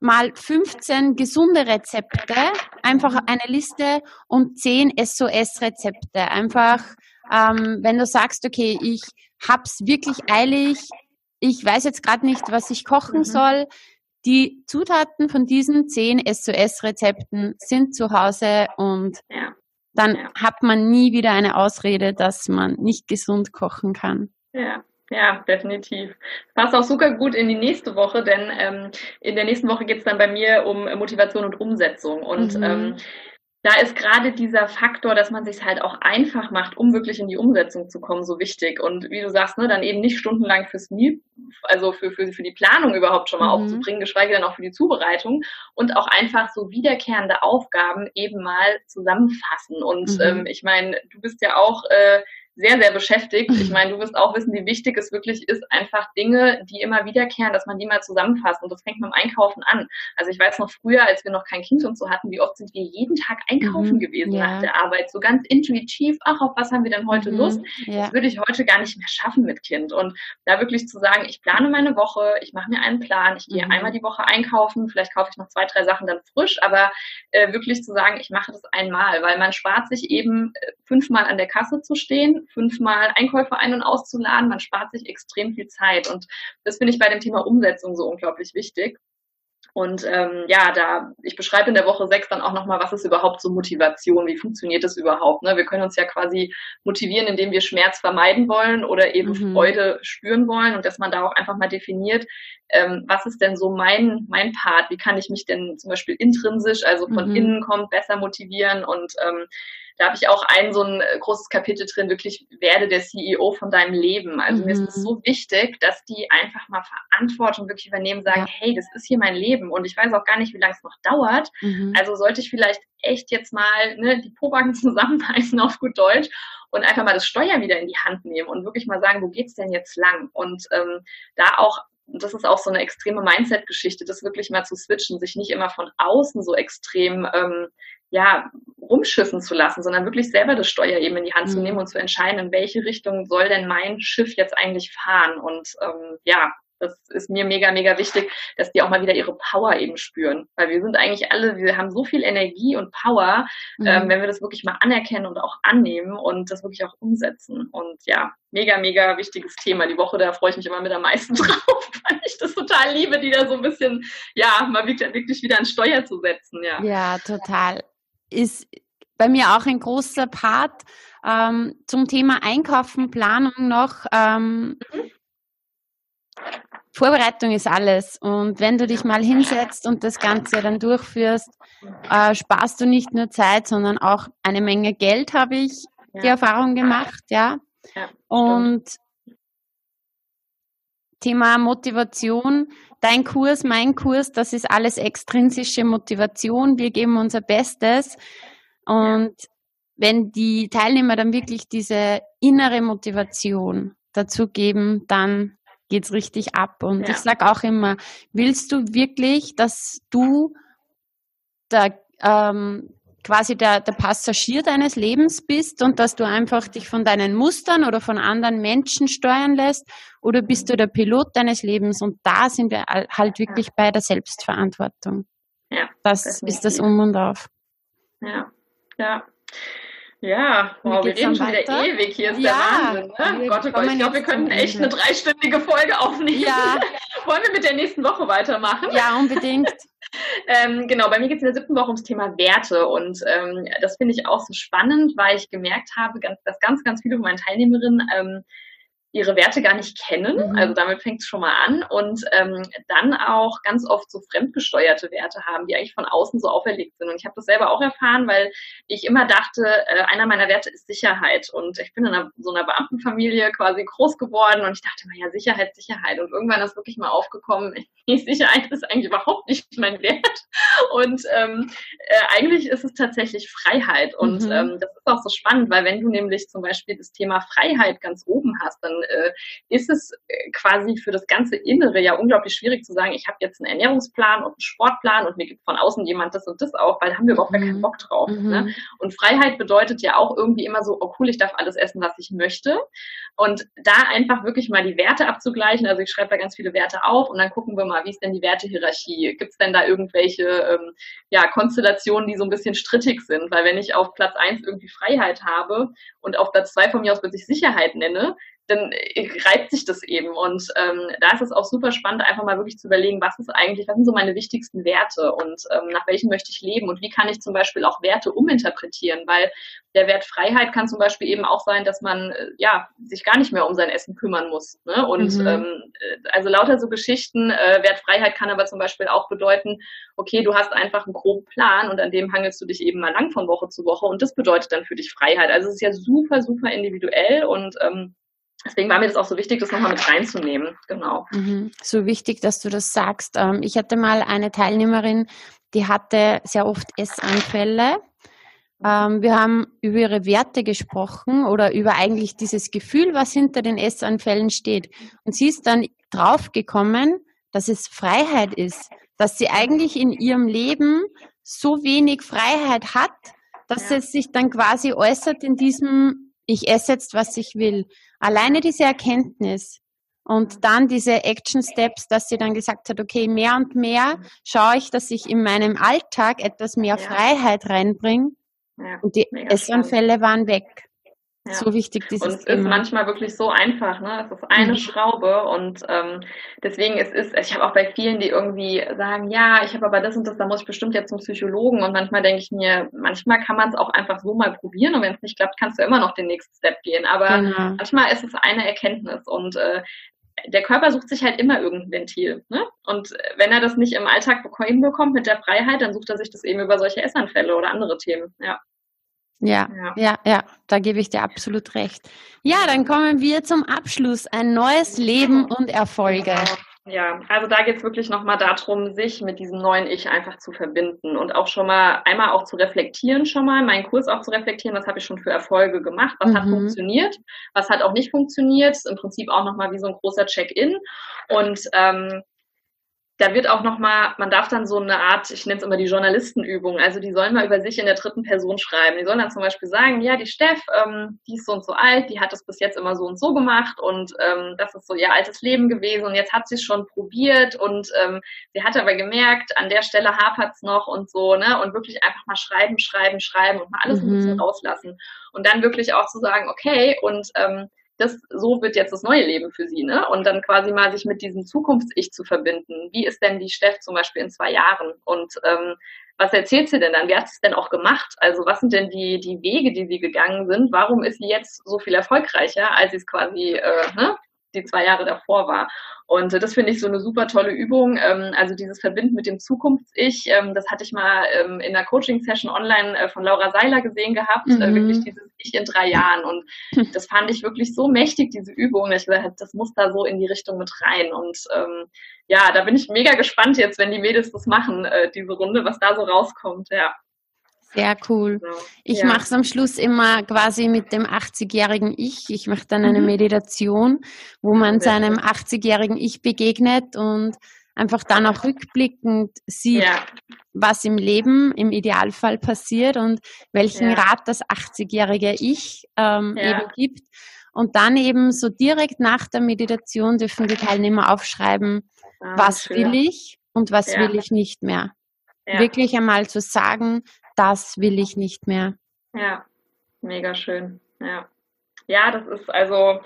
mal 15 gesunde Rezepte, einfach eine Liste und 10 SOS-Rezepte. Einfach, ähm, wenn du sagst, okay, ich hab's wirklich eilig, ich weiß jetzt gerade nicht, was ich kochen mhm. soll. Die Zutaten von diesen 10 SOS-Rezepten sind zu Hause und ja. dann ja. hat man nie wieder eine Ausrede, dass man nicht gesund kochen kann. Ja. Ja, definitiv. Passt auch super gut in die nächste Woche, denn ähm, in der nächsten Woche geht es dann bei mir um Motivation und Umsetzung. Und mhm. ähm, da ist gerade dieser Faktor, dass man sich halt auch einfach macht, um wirklich in die Umsetzung zu kommen, so wichtig. Und wie du sagst, ne, dann eben nicht stundenlang fürs Meal, also für, für, für die Planung überhaupt schon mal mhm. aufzubringen, geschweige denn auch für die Zubereitung und auch einfach so wiederkehrende Aufgaben eben mal zusammenfassen. Und mhm. ähm, ich meine, du bist ja auch äh, sehr, sehr beschäftigt. Ich meine, du wirst auch wissen, wie wichtig es wirklich ist, einfach Dinge, die immer wiederkehren, dass man die mal zusammenfasst. Und das fängt mit dem Einkaufen an. Also ich weiß noch früher, als wir noch kein Kind und so hatten, wie oft sind wir jeden Tag einkaufen mhm, gewesen ja. nach der Arbeit. So ganz intuitiv, ach, auf was haben wir denn heute mhm, Lust? Ja. Das würde ich heute gar nicht mehr schaffen mit Kind. Und da wirklich zu sagen, ich plane meine Woche, ich mache mir einen Plan, ich gehe mhm. einmal die Woche einkaufen, vielleicht kaufe ich noch zwei, drei Sachen dann frisch, aber äh, wirklich zu sagen, ich mache das einmal, weil man spart sich eben äh, fünfmal an der Kasse zu stehen, fünfmal Einkäufe ein- und auszuladen. Man spart sich extrem viel Zeit. Und das finde ich bei dem Thema Umsetzung so unglaublich wichtig. Und ähm, ja, da ich beschreibe in der Woche sechs dann auch nochmal, was ist überhaupt so Motivation, wie funktioniert das überhaupt? Ne? Wir können uns ja quasi motivieren, indem wir Schmerz vermeiden wollen oder eben mhm. Freude spüren wollen und dass man da auch einfach mal definiert, ähm, was ist denn so mein, mein Part? Wie kann ich mich denn zum Beispiel intrinsisch, also von mhm. innen kommt, besser motivieren und ähm, da habe ich auch ein so ein äh, großes Kapitel drin, wirklich werde der CEO von deinem Leben. Also mhm. mir ist es mhm. so wichtig, dass die einfach mal Verantwortung wirklich übernehmen, sagen, ja. hey, das ist hier mein Leben und ich weiß auch gar nicht, wie lange es noch dauert. Mhm. Also sollte ich vielleicht echt jetzt mal ne, die Pobacken zusammenbeißen auf gut Deutsch und einfach mal das Steuer wieder in die Hand nehmen und wirklich mal sagen, wo geht's denn jetzt lang? Und ähm, da auch das ist auch so eine extreme Mindset-Geschichte, das wirklich mal zu switchen, sich nicht immer von außen so extrem ähm, ja, rumschiffen zu lassen, sondern wirklich selber das Steuer eben in die Hand mhm. zu nehmen und zu entscheiden, in welche Richtung soll denn mein Schiff jetzt eigentlich fahren. Und ähm, ja, das ist mir mega, mega wichtig, dass die auch mal wieder ihre Power eben spüren. Weil wir sind eigentlich alle, wir haben so viel Energie und Power, mhm. ähm, wenn wir das wirklich mal anerkennen und auch annehmen und das wirklich auch umsetzen. Und ja, mega, mega wichtiges Thema. Die Woche, da freue ich mich immer mit am meisten drauf, weil ich das total liebe, die da so ein bisschen, ja, mal wirklich wieder an Steuer zu setzen. Ja, ja total ist bei mir auch ein großer Part. Ähm, zum Thema Einkaufen, Planung noch. Ähm, Vorbereitung ist alles. Und wenn du dich mal hinsetzt und das Ganze dann durchführst, äh, sparst du nicht nur Zeit, sondern auch eine Menge Geld, habe ich ja. die Erfahrung gemacht, ja. ja und Thema Motivation, dein Kurs, mein Kurs, das ist alles extrinsische Motivation. Wir geben unser Bestes. Und ja. wenn die Teilnehmer dann wirklich diese innere Motivation dazu geben, dann geht's richtig ab. Und ja. ich sage auch immer, willst du wirklich, dass du der ähm, quasi der, der Passagier deines Lebens bist und dass du einfach dich von deinen Mustern oder von anderen Menschen steuern lässt oder bist du der Pilot deines Lebens und da sind wir halt wirklich ja. bei der Selbstverantwortung. Ja, das definitiv. ist das Um und Auf. Ja, ja. Ja, wow, wir reden schon wieder ewig. Hier ist ja, der Wahnsinn. Ne? Gott, oh Gott, ich glaube, wir könnten echt eine dreistündige Folge aufnehmen. Ja. Wollen wir mit der nächsten Woche weitermachen? Ja, unbedingt. ähm, genau, bei mir geht es in der siebten Woche ums Thema Werte und ähm, das finde ich auch so spannend, weil ich gemerkt habe, ganz, dass ganz, ganz viele von meinen Teilnehmerinnen ähm, ihre Werte gar nicht kennen. Mhm. Also damit fängt es schon mal an. Und ähm, dann auch ganz oft so fremdgesteuerte Werte haben, die eigentlich von außen so auferlegt sind. Und ich habe das selber auch erfahren, weil ich immer dachte, äh, einer meiner Werte ist Sicherheit. Und ich bin in einer, so einer Beamtenfamilie quasi groß geworden und ich dachte immer, ja, Sicherheit, Sicherheit. Und irgendwann ist wirklich mal aufgekommen, Sicherheit ist eigentlich überhaupt nicht mein Wert. Und ähm, äh, eigentlich ist es tatsächlich Freiheit. Und mhm. ähm, das ist auch so spannend, weil wenn du nämlich zum Beispiel das Thema Freiheit ganz oben hast, dann äh, ist es äh, quasi für das ganze Innere ja unglaublich schwierig zu sagen, ich habe jetzt einen Ernährungsplan und einen Sportplan und mir gibt von außen jemand das und das auch, weil da haben wir überhaupt mhm. gar keinen. Bock drauf. Ne? Mhm. Ne? Und Freiheit bedeutet ja auch irgendwie immer so, oh cool, ich darf alles essen, was ich möchte. Und da einfach wirklich mal die Werte abzugleichen. Also ich schreibe da ganz viele Werte auf und dann gucken wir mal, wie ist denn die Wertehierarchie? Gibt es denn da irgendwelche ähm, ja, Konstellationen, die so ein bisschen strittig sind? Weil wenn ich auf Platz eins irgendwie Freiheit habe und auf Platz zwei von mir aus plötzlich Sicherheit nenne, dann reizt sich das eben. Und ähm, da ist es auch super spannend, einfach mal wirklich zu überlegen, was ist eigentlich, was sind so meine wichtigsten Werte und ähm, nach welchen möchte ich leben und wie kann ich zum Beispiel auch Werte uminterpretieren, weil der Wert Freiheit kann zum Beispiel eben auch sein, dass man äh, ja sich gar nicht mehr um sein Essen kümmern muss. Ne? Und mhm. ähm, äh, also lauter so Geschichten. Äh, Wertfreiheit kann aber zum Beispiel auch bedeuten, okay, du hast einfach einen groben Plan und an dem hangelst du dich eben mal lang von Woche zu Woche und das bedeutet dann für dich Freiheit. Also es ist ja super, super individuell und ähm, Deswegen war mir das auch so wichtig, das nochmal mit reinzunehmen. Genau. Mhm. So wichtig, dass du das sagst. Ähm, ich hatte mal eine Teilnehmerin, die hatte sehr oft Essanfälle ähm, wir haben über ihre Werte gesprochen oder über eigentlich dieses Gefühl, was hinter den Essanfällen steht. Und sie ist dann draufgekommen, dass es Freiheit ist, dass sie eigentlich in ihrem Leben so wenig Freiheit hat, dass ja. es sich dann quasi äußert in diesem, ich esse jetzt, was ich will. Alleine diese Erkenntnis und dann diese Action Steps, dass sie dann gesagt hat, okay, mehr und mehr schaue ich, dass ich in meinem Alltag etwas mehr ja. Freiheit reinbringe ja, und die Essanfälle waren weg. Ja. So wichtig dieses Und es Thema. ist manchmal wirklich so einfach, ne? Es ist eine mhm. Schraube und ähm, deswegen es ist, ich habe auch bei vielen, die irgendwie sagen, ja, ich habe aber das und das, da muss ich bestimmt jetzt zum Psychologen und manchmal denke ich mir, manchmal kann man es auch einfach so mal probieren und wenn es nicht klappt, kannst du immer noch den nächsten Step gehen. Aber genau. manchmal ist es eine Erkenntnis und äh, der Körper sucht sich halt immer irgendein Ventil. Ne? Und wenn er das nicht im Alltag hinbekommt mit der Freiheit, dann sucht er sich das eben über solche Essanfälle oder andere Themen. Ja. Ja, ja, ja, ja, da gebe ich dir absolut recht. Ja, dann kommen wir zum Abschluss. Ein neues Leben und Erfolge. Ja, also da geht es wirklich nochmal darum, sich mit diesem neuen Ich einfach zu verbinden und auch schon mal einmal auch zu reflektieren, schon mal meinen Kurs auch zu reflektieren, was habe ich schon für Erfolge gemacht, was mhm. hat funktioniert, was hat auch nicht funktioniert, im Prinzip auch nochmal wie so ein großer Check-in und ähm, da wird auch nochmal, man darf dann so eine Art, ich nenne es immer die Journalistenübung, also die sollen mal über sich in der dritten Person schreiben. Die sollen dann zum Beispiel sagen, ja, die Steff, ähm, die ist so und so alt, die hat es bis jetzt immer so und so gemacht und ähm, das ist so ihr altes Leben gewesen und jetzt hat sie es schon probiert und ähm, sie hat aber gemerkt, an der Stelle hapert es noch und so, ne? Und wirklich einfach mal schreiben, schreiben, schreiben und mal alles mhm. ein bisschen rauslassen. Und dann wirklich auch zu sagen, okay, und ähm, das, so wird jetzt das neue Leben für sie, ne? Und dann quasi mal sich mit diesem Zukunfts-Ich zu verbinden. Wie ist denn die Steff zum Beispiel in zwei Jahren? Und ähm, was erzählt sie denn dann? Wie hat sie es denn auch gemacht? Also was sind denn die, die Wege, die sie gegangen sind? Warum ist sie jetzt so viel erfolgreicher, als sie es quasi äh, ne, die zwei Jahre davor war? Und äh, das finde ich so eine super tolle Übung. Ähm, also dieses Verbinden mit dem Zukunfts-Ich, ähm, das hatte ich mal ähm, in der Coaching-Session online äh, von Laura Seiler gesehen gehabt. Äh, mhm. Wirklich dieses Ich in drei Jahren. Und das fand ich wirklich so mächtig, diese Übung, dass ich gesagt habe, das muss da so in die Richtung mit rein. Und ähm, ja, da bin ich mega gespannt jetzt, wenn die Mädels das machen, diese Runde, was da so rauskommt. Ja. Sehr cool. Ich ja. mache es am Schluss immer quasi mit dem 80-jährigen Ich. Ich mache dann eine mhm. Meditation, wo man seinem 80-jährigen Ich begegnet und einfach dann auch rückblickend sieht, ja. was im Leben im Idealfall passiert und welchen ja. Rat das 80-jährige Ich ähm, eben gibt. Und dann eben so direkt nach der Meditation dürfen die Teilnehmer aufschreiben, ah, was schön. will ich und was will ich nicht mehr. Wirklich einmal zu sagen, das will ich nicht mehr. Ja, mega schön. Ja. Ja, das ist also,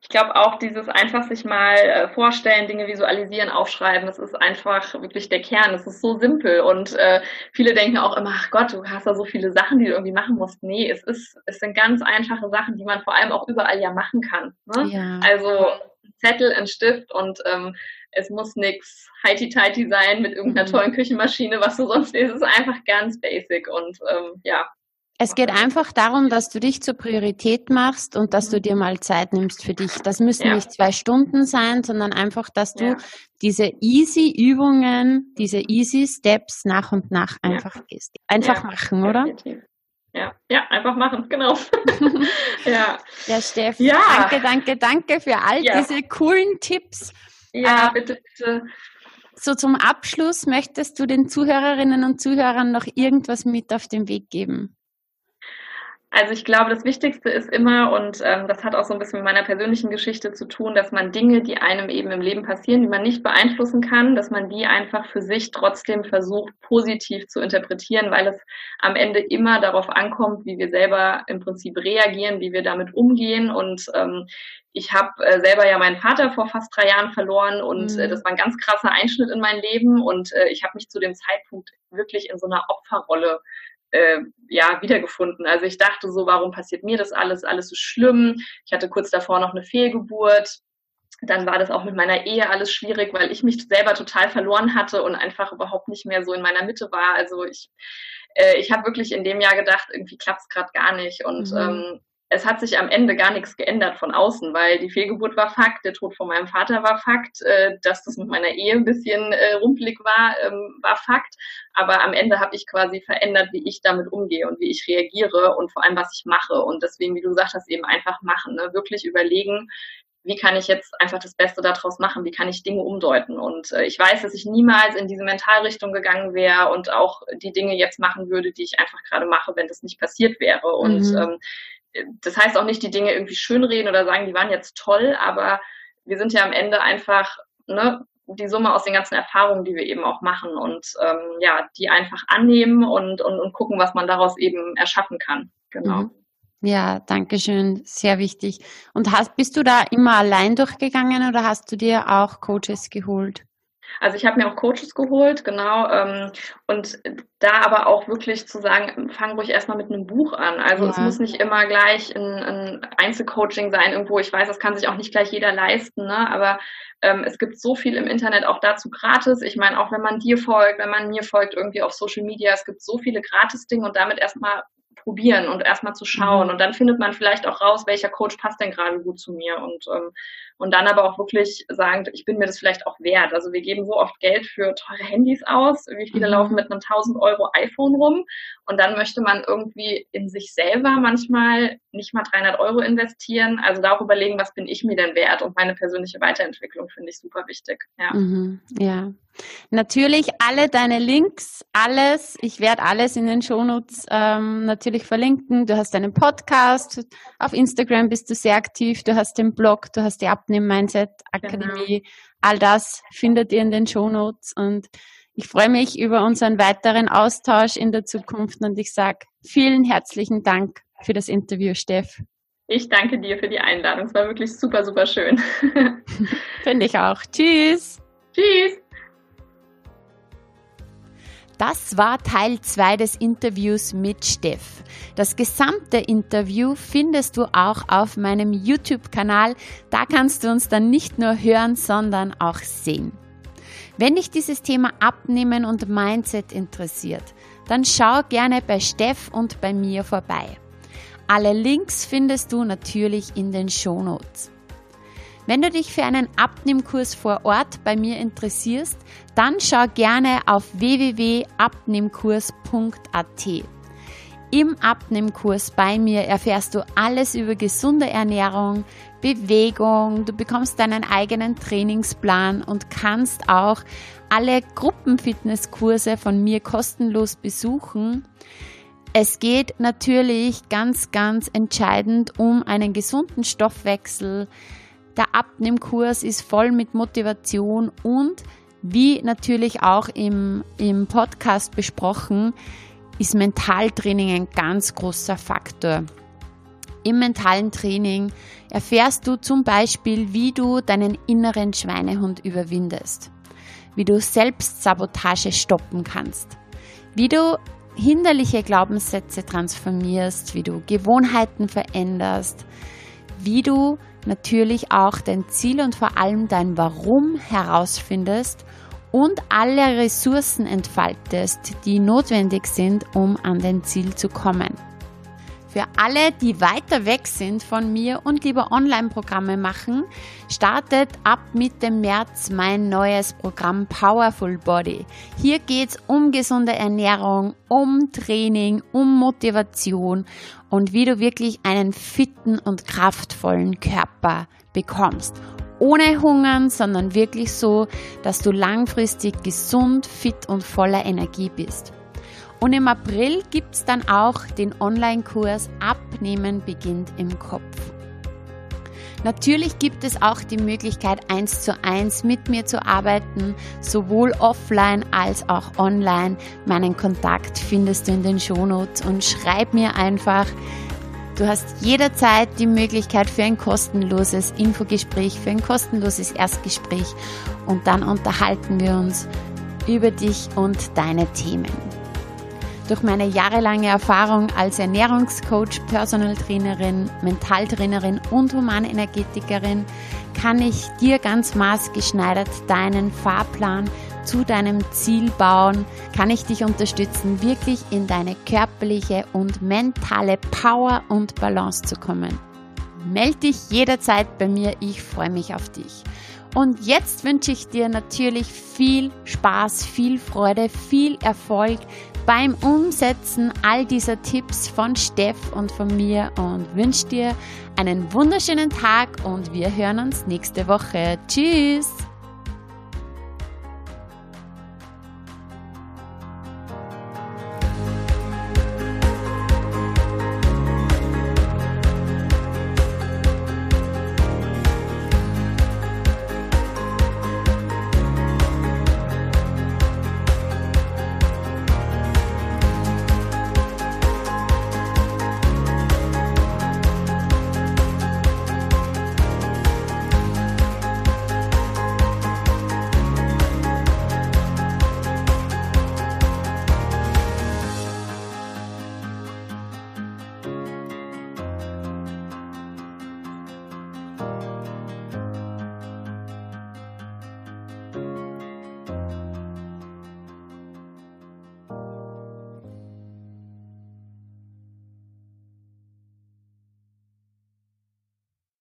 ich glaube auch dieses einfach sich mal äh, vorstellen, Dinge visualisieren, aufschreiben, das ist einfach wirklich der Kern. Das ist so simpel und äh, viele denken auch immer, ach Gott, du hast da so viele Sachen, die du irgendwie machen musst. Nee, es ist, es sind ganz einfache Sachen, die man vor allem auch überall ja machen kann. Ne? Ja. Also Zettel, ein Stift und ähm, es muss nichts heiti-teiti sein mit irgendeiner mhm. tollen Küchenmaschine, was du sonst ist. Es ist einfach ganz basic und ähm, ja. Es geht einfach darum, dass du dich zur Priorität machst und dass du dir mal Zeit nimmst für dich. Das müssen ja. nicht zwei Stunden sein, sondern einfach, dass du ja. diese easy Übungen, diese easy Steps nach und nach einfach ja. gehst. Einfach machen, oder? Ja, ja, einfach machen, genau. ja. Ja, Steff, ja. danke, danke, danke für all diese coolen Tipps. Ja, äh, bitte, bitte. So zum Abschluss, möchtest du den Zuhörerinnen und Zuhörern noch irgendwas mit auf den Weg geben? Also ich glaube, das Wichtigste ist immer, und ähm, das hat auch so ein bisschen mit meiner persönlichen Geschichte zu tun, dass man Dinge, die einem eben im Leben passieren, die man nicht beeinflussen kann, dass man die einfach für sich trotzdem versucht, positiv zu interpretieren, weil es am Ende immer darauf ankommt, wie wir selber im Prinzip reagieren, wie wir damit umgehen. Und ähm, ich habe äh, selber ja meinen Vater vor fast drei Jahren verloren und äh, mhm. äh, das war ein ganz krasser Einschnitt in mein Leben und äh, ich habe mich zu dem Zeitpunkt wirklich in so einer Opferrolle äh, ja wiedergefunden. Also ich dachte so, warum passiert mir das alles? Alles ist schlimm. Ich hatte kurz davor noch eine Fehlgeburt. Dann war das auch mit meiner Ehe alles schwierig, weil ich mich selber total verloren hatte und einfach überhaupt nicht mehr so in meiner Mitte war. Also ich, äh, ich habe wirklich in dem Jahr gedacht, irgendwie klappt es gerade gar nicht. Und mhm. ähm, es hat sich am Ende gar nichts geändert von außen, weil die Fehlgeburt war Fakt, der Tod von meinem Vater war Fakt, äh, dass das mit meiner Ehe ein bisschen äh, rumpelig war, ähm, war Fakt. Aber am Ende habe ich quasi verändert, wie ich damit umgehe und wie ich reagiere und vor allem, was ich mache. Und deswegen, wie du gesagt hast, eben einfach machen, ne? wirklich überlegen, wie kann ich jetzt einfach das Beste daraus machen, wie kann ich Dinge umdeuten. Und äh, ich weiß, dass ich niemals in diese Mentalrichtung gegangen wäre und auch die Dinge jetzt machen würde, die ich einfach gerade mache, wenn das nicht passiert wäre. Und mhm. ähm, das heißt auch nicht, die Dinge irgendwie schönreden oder sagen, die waren jetzt toll, aber wir sind ja am Ende einfach ne, die Summe aus den ganzen Erfahrungen, die wir eben auch machen und ähm, ja, die einfach annehmen und, und, und gucken, was man daraus eben erschaffen kann. Genau. Mhm. Ja, danke schön, sehr wichtig. Und hast, bist du da immer allein durchgegangen oder hast du dir auch Coaches geholt? Also ich habe mir auch Coaches geholt, genau. Ähm, und da aber auch wirklich zu sagen, fang ruhig erstmal mit einem Buch an. Also ja. es muss nicht immer gleich ein, ein Einzelcoaching sein irgendwo. Ich weiß, das kann sich auch nicht gleich jeder leisten, ne? aber ähm, es gibt so viel im Internet auch dazu gratis. Ich meine, auch wenn man dir folgt, wenn man mir folgt irgendwie auf Social Media, es gibt so viele Gratis-Dinge und damit erstmal probieren und erstmal zu schauen. Mhm. Und dann findet man vielleicht auch raus, welcher Coach passt denn gerade gut zu mir. Und, ähm, und dann aber auch wirklich sagen, ich bin mir das vielleicht auch wert. Also wir geben so oft Geld für teure Handys aus. Wie viele mhm. laufen mit einem 1000 Euro iPhone rum? Und dann möchte man irgendwie in sich selber manchmal nicht mal 300 Euro investieren. Also da auch überlegen, was bin ich mir denn wert? Und meine persönliche Weiterentwicklung finde ich super wichtig. Ja. Mhm, ja. Natürlich alle deine Links, alles. Ich werde alles in den Shownotes ähm, natürlich verlinken. Du hast deinen Podcast, auf Instagram bist du sehr aktiv, du hast den Blog, du hast die Abnehmen Mindset Akademie. Genau. All das findet ihr in den Shownotes und ich freue mich über unseren weiteren Austausch in der Zukunft und ich sage vielen herzlichen Dank für das Interview, Steff. Ich danke dir für die Einladung. Es war wirklich super, super schön. Finde ich auch. Tschüss. Tschüss. Das war Teil 2 des Interviews mit Steff. Das gesamte Interview findest du auch auf meinem YouTube-Kanal. Da kannst du uns dann nicht nur hören, sondern auch sehen. Wenn dich dieses Thema Abnehmen und Mindset interessiert, dann schau gerne bei Steff und bei mir vorbei. Alle Links findest du natürlich in den Shownotes. Wenn du dich für einen Abnehmkurs vor Ort bei mir interessierst, dann schau gerne auf www.abnehmkurs.at. Im Abnehmkurs bei mir erfährst du alles über gesunde Ernährung, Bewegung, du bekommst deinen eigenen Trainingsplan und kannst auch alle Gruppenfitnesskurse von mir kostenlos besuchen. Es geht natürlich ganz, ganz entscheidend um einen gesunden Stoffwechsel, der Abnehmkurs ist voll mit Motivation und wie natürlich auch im, im Podcast besprochen, ist Mentaltraining ein ganz großer Faktor. Im mentalen Training erfährst du zum Beispiel, wie du deinen inneren Schweinehund überwindest, wie du Selbstsabotage stoppen kannst, wie du hinderliche Glaubenssätze transformierst, wie du Gewohnheiten veränderst, wie du natürlich auch dein Ziel und vor allem dein Warum herausfindest und alle Ressourcen entfaltest, die notwendig sind, um an dein Ziel zu kommen. Für alle, die weiter weg sind von mir und lieber Online-Programme machen, startet ab Mitte März mein neues Programm Powerful Body. Hier geht es um gesunde Ernährung, um Training, um Motivation und wie du wirklich einen fitten und kraftvollen Körper bekommst. Ohne Hungern, sondern wirklich so, dass du langfristig gesund, fit und voller Energie bist. Und im April gibt es dann auch den Online-Kurs Abnehmen beginnt im Kopf. Natürlich gibt es auch die Möglichkeit, eins zu eins mit mir zu arbeiten, sowohl offline als auch online. Meinen Kontakt findest du in den Shownotes und schreib mir einfach. Du hast jederzeit die Möglichkeit für ein kostenloses Infogespräch, für ein kostenloses Erstgespräch und dann unterhalten wir uns über dich und deine Themen. Durch meine jahrelange Erfahrung als Ernährungscoach, Personal Trainerin, Mentaltrainerin und Humanenergetikerin kann ich dir ganz maßgeschneidert deinen Fahrplan zu deinem Ziel bauen, kann ich dich unterstützen, wirklich in deine körperliche und mentale Power und Balance zu kommen. Meld dich jederzeit bei mir, ich freue mich auf dich. Und jetzt wünsche ich dir natürlich viel Spaß, viel Freude, viel Erfolg beim Umsetzen all dieser Tipps von Steff und von mir und wünsche dir einen wunderschönen Tag und wir hören uns nächste Woche. Tschüss!